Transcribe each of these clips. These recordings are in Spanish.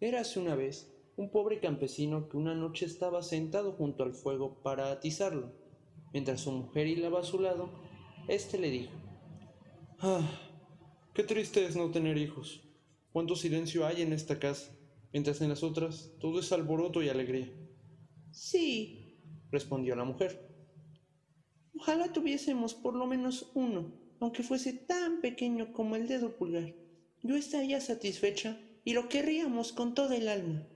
Érase una vez un pobre campesino que una noche estaba sentado junto al fuego para atizarlo. Mientras su mujer hilaba a su lado, éste le dijo, Ah, qué triste es no tener hijos. Cuánto silencio hay en esta casa, mientras en las otras todo es alboroto y alegría. Sí, respondió la mujer. Ojalá tuviésemos por lo menos uno, aunque fuese tan pequeño como el dedo pulgar. Yo estaría satisfecha y lo querríamos con toda el alma.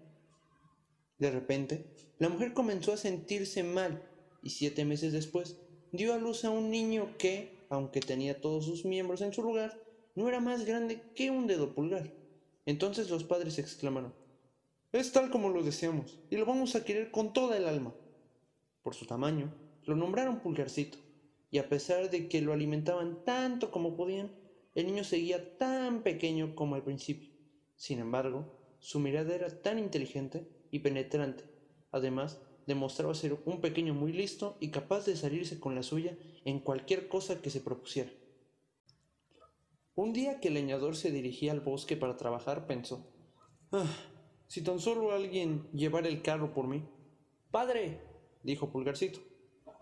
De repente, la mujer comenzó a sentirse mal y siete meses después dio a luz a un niño que, aunque tenía todos sus miembros en su lugar, no era más grande que un dedo pulgar. Entonces los padres exclamaron, es tal como lo deseamos y lo vamos a querer con toda el alma. Por su tamaño, lo nombraron pulgarcito, y a pesar de que lo alimentaban tanto como podían, el niño seguía tan pequeño como al principio. Sin embargo, su mirada era tan inteligente y penetrante. Además, demostraba ser un pequeño muy listo y capaz de salirse con la suya en cualquier cosa que se propusiera. Un día que el leñador se dirigía al bosque para trabajar, pensó, ah, si tan solo alguien llevara el carro por mí. Padre, dijo Pulgarcito,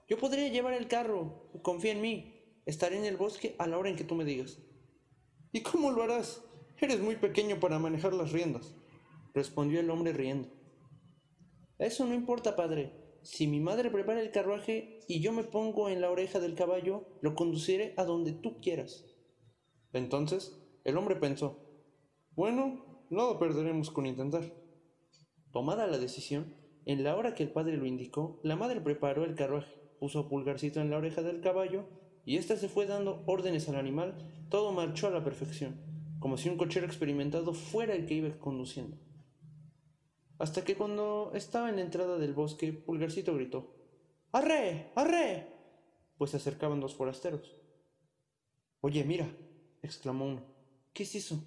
yo podría llevar el carro, confía en mí, estaré en el bosque a la hora en que tú me digas. ¿Y cómo lo harás? Eres muy pequeño para manejar las riendas, respondió el hombre riendo. Eso no importa, padre. Si mi madre prepara el carruaje y yo me pongo en la oreja del caballo, lo conduciré a donde tú quieras. Entonces el hombre pensó, bueno, nada perderemos con intentar. Tomada la decisión, en la hora que el padre lo indicó, la madre preparó el carruaje, puso a pulgarcito en la oreja del caballo y éste se fue dando órdenes al animal. Todo marchó a la perfección, como si un cochero experimentado fuera el que iba conduciendo. Hasta que cuando estaba en la entrada del bosque, Pulgarcito gritó: ¡Arre! ¡Arre! Pues se acercaban dos forasteros. Oye, mira, exclamó uno. ¿Qué es eso?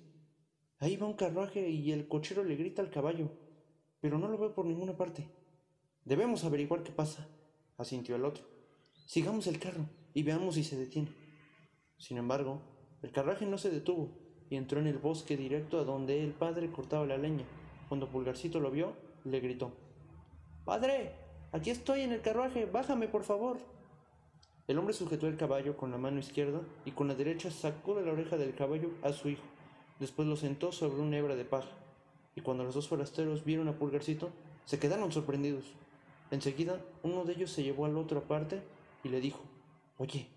Ahí va un carruaje y el cochero le grita al caballo, pero no lo veo por ninguna parte. Debemos averiguar qué pasa, asintió el otro. Sigamos el carro y veamos si se detiene. Sin embargo, el carruaje no se detuvo y entró en el bosque directo a donde el padre cortaba la leña. Cuando Pulgarcito lo vio, le gritó: Padre, aquí estoy en el carruaje, bájame por favor. El hombre sujetó el caballo con la mano izquierda y con la derecha sacó de la oreja del caballo a su hijo. Después lo sentó sobre una hebra de paja, y cuando los dos forasteros vieron a Pulgarcito, se quedaron sorprendidos. Enseguida, uno de ellos se llevó al otro aparte y le dijo, Oye,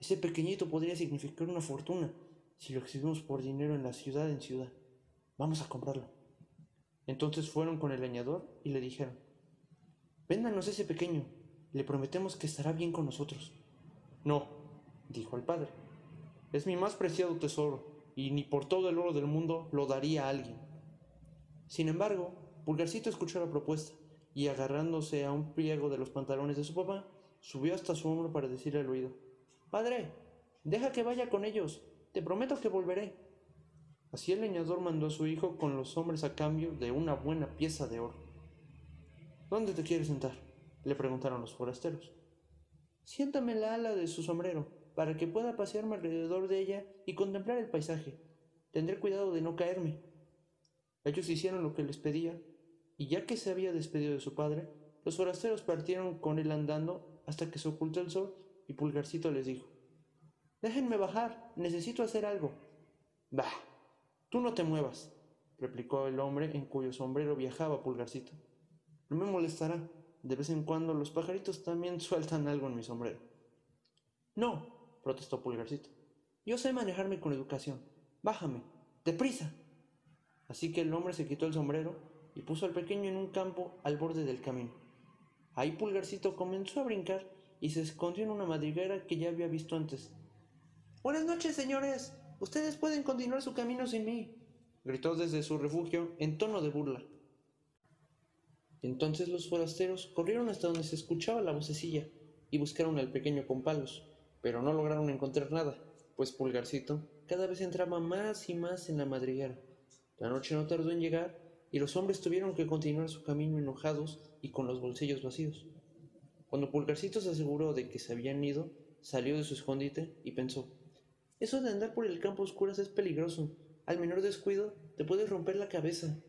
ese pequeñito podría significar una fortuna si lo exhibimos por dinero en la ciudad en ciudad. Vamos a comprarlo. Entonces fueron con el leñador y le dijeron, Véndanos ese pequeño, le prometemos que estará bien con nosotros. No, dijo el padre, es mi más preciado tesoro y ni por todo el oro del mundo lo daría a alguien. Sin embargo, Pulgarcito escuchó la propuesta y agarrándose a un pliego de los pantalones de su papá, subió hasta su hombro para decirle al oído, Padre, deja que vaya con ellos, te prometo que volveré. Así el leñador mandó a su hijo con los hombres a cambio de una buena pieza de oro. ¿Dónde te quieres sentar? le preguntaron los forasteros. Siéntame la ala de su sombrero, para que pueda pasearme alrededor de ella y contemplar el paisaje. Tendré cuidado de no caerme. Ellos hicieron lo que les pedía, y ya que se había despedido de su padre, los forasteros partieron con él andando hasta que se ocultó el sol y Pulgarcito les dijo, Déjenme bajar, necesito hacer algo. Bah, tú no te muevas, replicó el hombre en cuyo sombrero viajaba Pulgarcito. No me molestará, de vez en cuando los pajaritos también sueltan algo en mi sombrero. No, protestó Pulgarcito. Yo sé manejarme con educación. Bájame, deprisa. Así que el hombre se quitó el sombrero y puso al pequeño en un campo al borde del camino. Ahí Pulgarcito comenzó a brincar y se escondió en una madriguera que ya había visto antes. Buenas noches, señores. Ustedes pueden continuar su camino sin mí, gritó desde su refugio en tono de burla. Entonces los forasteros corrieron hasta donde se escuchaba la vocecilla y buscaron al pequeño con palos pero no lograron encontrar nada, pues Pulgarcito cada vez entraba más y más en la madriguera. La noche no tardó en llegar y los hombres tuvieron que continuar su camino enojados y con los bolsillos vacíos. Cuando Pulgarcito se aseguró de que se habían ido, salió de su escondite y pensó, eso de andar por el campo oscuras es peligroso. Al menor descuido te puedes romper la cabeza.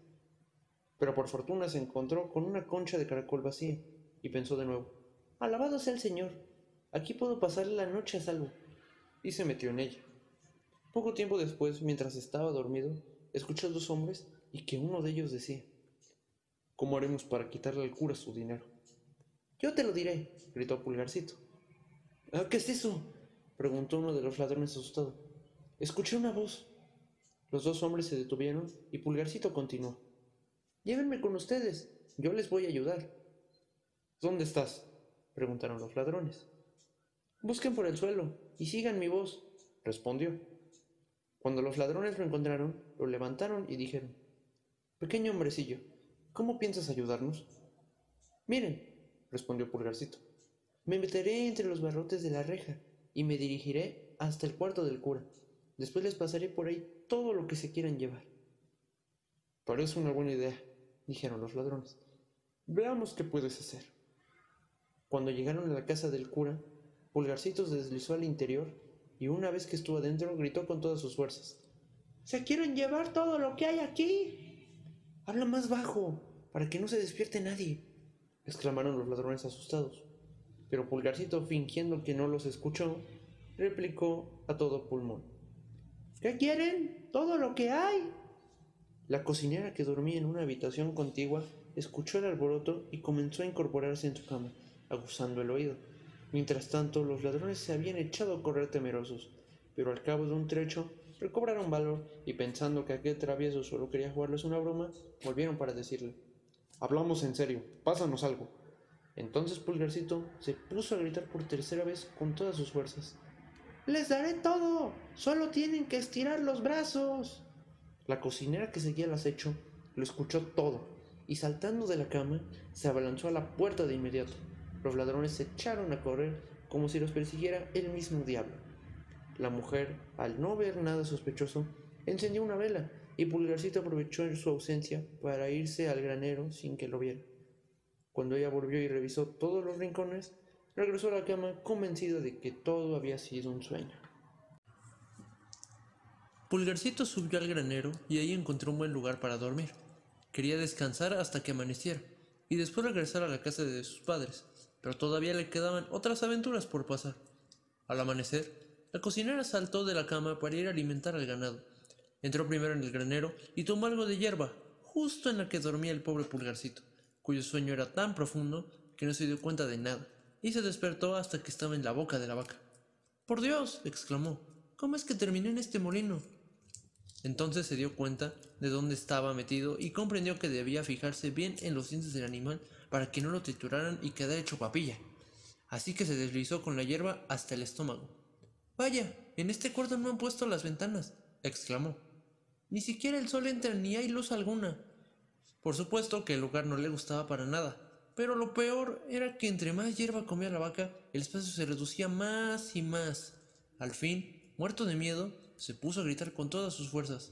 pero por fortuna se encontró con una concha de caracol vacía y pensó de nuevo, alabado sea el Señor, aquí puedo pasar la noche a salvo. Y se metió en ella. Poco tiempo después, mientras estaba dormido, escuchó a dos hombres y que uno de ellos decía, ¿Cómo haremos para quitarle al cura su dinero? Yo te lo diré, gritó Pulgarcito. ¿Ah, ¿Qué es eso? Preguntó uno de los ladrones asustado. Escuché una voz. Los dos hombres se detuvieron y Pulgarcito continuó. Llévenme con ustedes, yo les voy a ayudar. ¿Dónde estás? preguntaron los ladrones. Busquen por el suelo y sigan mi voz, respondió. Cuando los ladrones lo encontraron, lo levantaron y dijeron, Pequeño hombrecillo, ¿cómo piensas ayudarnos? Miren, respondió Pulgarcito, me meteré entre los barrotes de la reja y me dirigiré hasta el cuarto del cura. Después les pasaré por ahí todo lo que se quieran llevar. Parece una buena idea, dijeron los ladrones. Veamos qué puedes hacer. Cuando llegaron a la casa del cura, Pulgarcito se deslizó al interior y una vez que estuvo adentro gritó con todas sus fuerzas. ¡Se quieren llevar todo lo que hay aquí! Habla más bajo, para que no se despierte nadie, exclamaron los ladrones asustados. Pero Pulgarcito, fingiendo que no los escuchó, replicó a todo pulmón. ¿Qué quieren? Todo lo que hay. La cocinera que dormía en una habitación contigua escuchó el alboroto y comenzó a incorporarse en su cama, aguzando el oído. Mientras tanto, los ladrones se habían echado a correr temerosos, pero al cabo de un trecho recobraron valor y pensando que aquel travieso solo quería jugarles una broma, volvieron para decirle, Hablamos en serio, pásanos algo. Entonces Pulgarcito se puso a gritar por tercera vez con todas sus fuerzas. Les daré todo, solo tienen que estirar los brazos. La cocinera que seguía el acecho lo escuchó todo y saltando de la cama se abalanzó a la puerta de inmediato. Los ladrones se echaron a correr como si los persiguiera el mismo diablo. La mujer, al no ver nada sospechoso, encendió una vela y Pulgarcito aprovechó su ausencia para irse al granero sin que lo viera. Cuando ella volvió y revisó todos los rincones, regresó a la cama convencida de que todo había sido un sueño. Pulgarcito subió al granero y ahí encontró un buen lugar para dormir. Quería descansar hasta que amaneciera y después regresar a la casa de sus padres, pero todavía le quedaban otras aventuras por pasar. Al amanecer, la cocinera saltó de la cama para ir a alimentar al ganado. Entró primero en el granero y tomó algo de hierba, justo en la que dormía el pobre pulgarcito, cuyo sueño era tan profundo que no se dio cuenta de nada, y se despertó hasta que estaba en la boca de la vaca. Por Dios, exclamó, ¿cómo es que terminé en este molino? Entonces se dio cuenta de dónde estaba metido y comprendió que debía fijarse bien en los dientes del animal para que no lo trituraran y quedara hecho papilla. Así que se deslizó con la hierba hasta el estómago. Vaya, en este cuarto no han puesto las ventanas, exclamó. Ni siquiera el sol entra ni hay luz alguna. Por supuesto que el lugar no le gustaba para nada, pero lo peor era que entre más hierba comía la vaca, el espacio se reducía más y más. Al fin, muerto de miedo, se puso a gritar con todas sus fuerzas.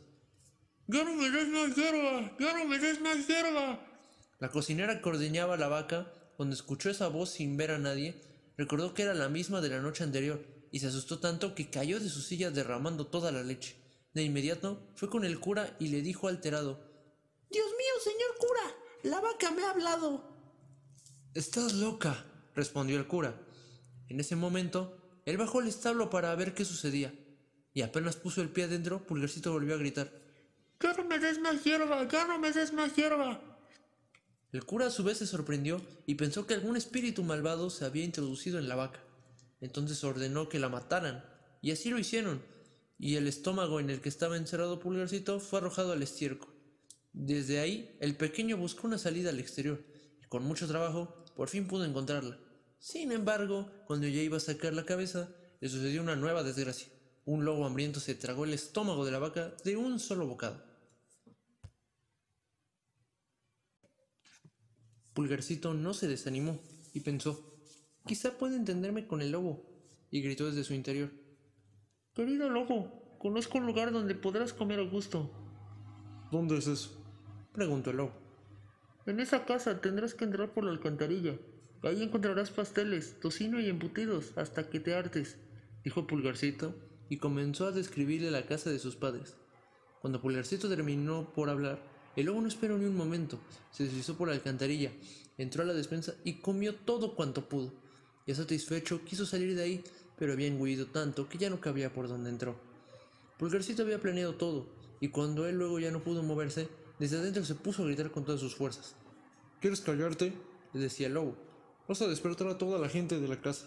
¡Ya no me des más hierba! ¡Ya no me des más hierba! La cocinera que ordeñaba la vaca, cuando escuchó esa voz sin ver a nadie, recordó que era la misma de la noche anterior y se asustó tanto que cayó de su silla derramando toda la leche. De inmediato fue con el cura y le dijo alterado Dios mío, señor cura, la vaca me ha hablado. Estás loca, respondió el cura. En ese momento, él bajó al establo para ver qué sucedía y apenas puso el pie adentro, Pulgarcito volvió a gritar. ¡Ya no me des más hierba! ¡Ya no me des más hierba! El cura a su vez se sorprendió y pensó que algún espíritu malvado se había introducido en la vaca. Entonces ordenó que la mataran, y así lo hicieron, y el estómago en el que estaba encerrado Pulgarcito fue arrojado al estiércol. Desde ahí, el pequeño buscó una salida al exterior, y con mucho trabajo, por fin pudo encontrarla. Sin embargo, cuando ya iba a sacar la cabeza, le sucedió una nueva desgracia. Un lobo hambriento se tragó el estómago de la vaca de un solo bocado. Pulgarcito no se desanimó y pensó, quizá pueda entenderme con el lobo, y gritó desde su interior, Querido lobo, conozco un lugar donde podrás comer a gusto. ¿Dónde es eso? Preguntó el lobo. En esa casa tendrás que entrar por la alcantarilla. Ahí encontrarás pasteles, tocino y embutidos hasta que te hartes, dijo Pulgarcito y comenzó a describirle la casa de sus padres. Cuando Pulgarcito terminó por hablar, El lobo no esperó ni un momento, se deslizó por la alcantarilla, entró a la despensa y comió todo cuanto pudo. Ya satisfecho, quiso salir de ahí, pero había engullido tanto que ya no cabía por donde entró. Pulgarcito había planeado todo, y cuando él luego ya no pudo moverse, desde adentro se puso a gritar con todas sus fuerzas. ¿Quieres callarte? le decía el lobo. Vas a despertar a toda la gente de la casa.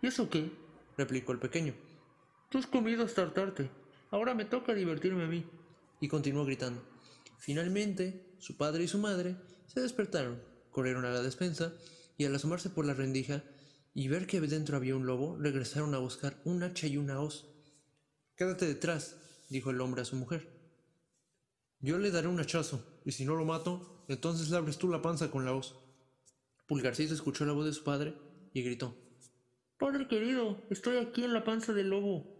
¿Y eso qué? replicó el pequeño. Tú has comido hasta tarde. Ahora me toca divertirme a mí. Y continuó gritando. Finalmente, su padre y su madre se despertaron, corrieron a la despensa y al asomarse por la rendija y ver que dentro había un lobo, regresaron a buscar un hacha y una hoz. Quédate detrás, dijo el hombre a su mujer. Yo le daré un hachazo, y si no lo mato, entonces le abres tú la panza con la hoz. Pulgarcito escuchó la voz de su padre y gritó. Padre querido, estoy aquí en la panza del lobo.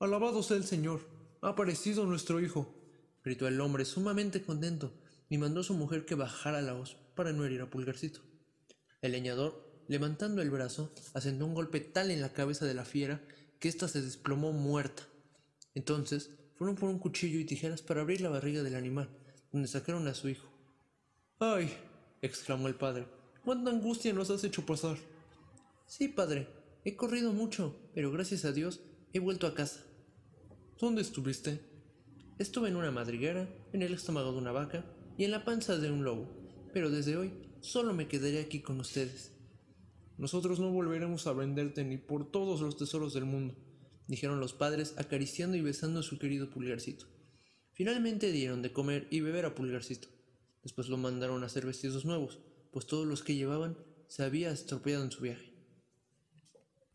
Alabado sea el Señor, ha aparecido nuestro hijo, gritó el hombre sumamente contento y mandó a su mujer que bajara la hoz para no herir a Pulgarcito. El leñador, levantando el brazo, asentó un golpe tal en la cabeza de la fiera que ésta se desplomó muerta. Entonces fueron por un cuchillo y tijeras para abrir la barriga del animal, donde sacaron a su hijo. ¡Ay! exclamó el padre. ¿Cuánta angustia nos has hecho pasar? Sí, padre, he corrido mucho, pero gracias a Dios he vuelto a casa. ¿Dónde estuviste? Estuve en una madriguera, en el estómago de una vaca y en la panza de un lobo, pero desde hoy solo me quedaré aquí con ustedes. Nosotros no volveremos a venderte ni por todos los tesoros del mundo, dijeron los padres acariciando y besando a su querido pulgarcito. Finalmente dieron de comer y beber a pulgarcito. Después lo mandaron a hacer vestidos nuevos, pues todos los que llevaban se había estropeado en su viaje.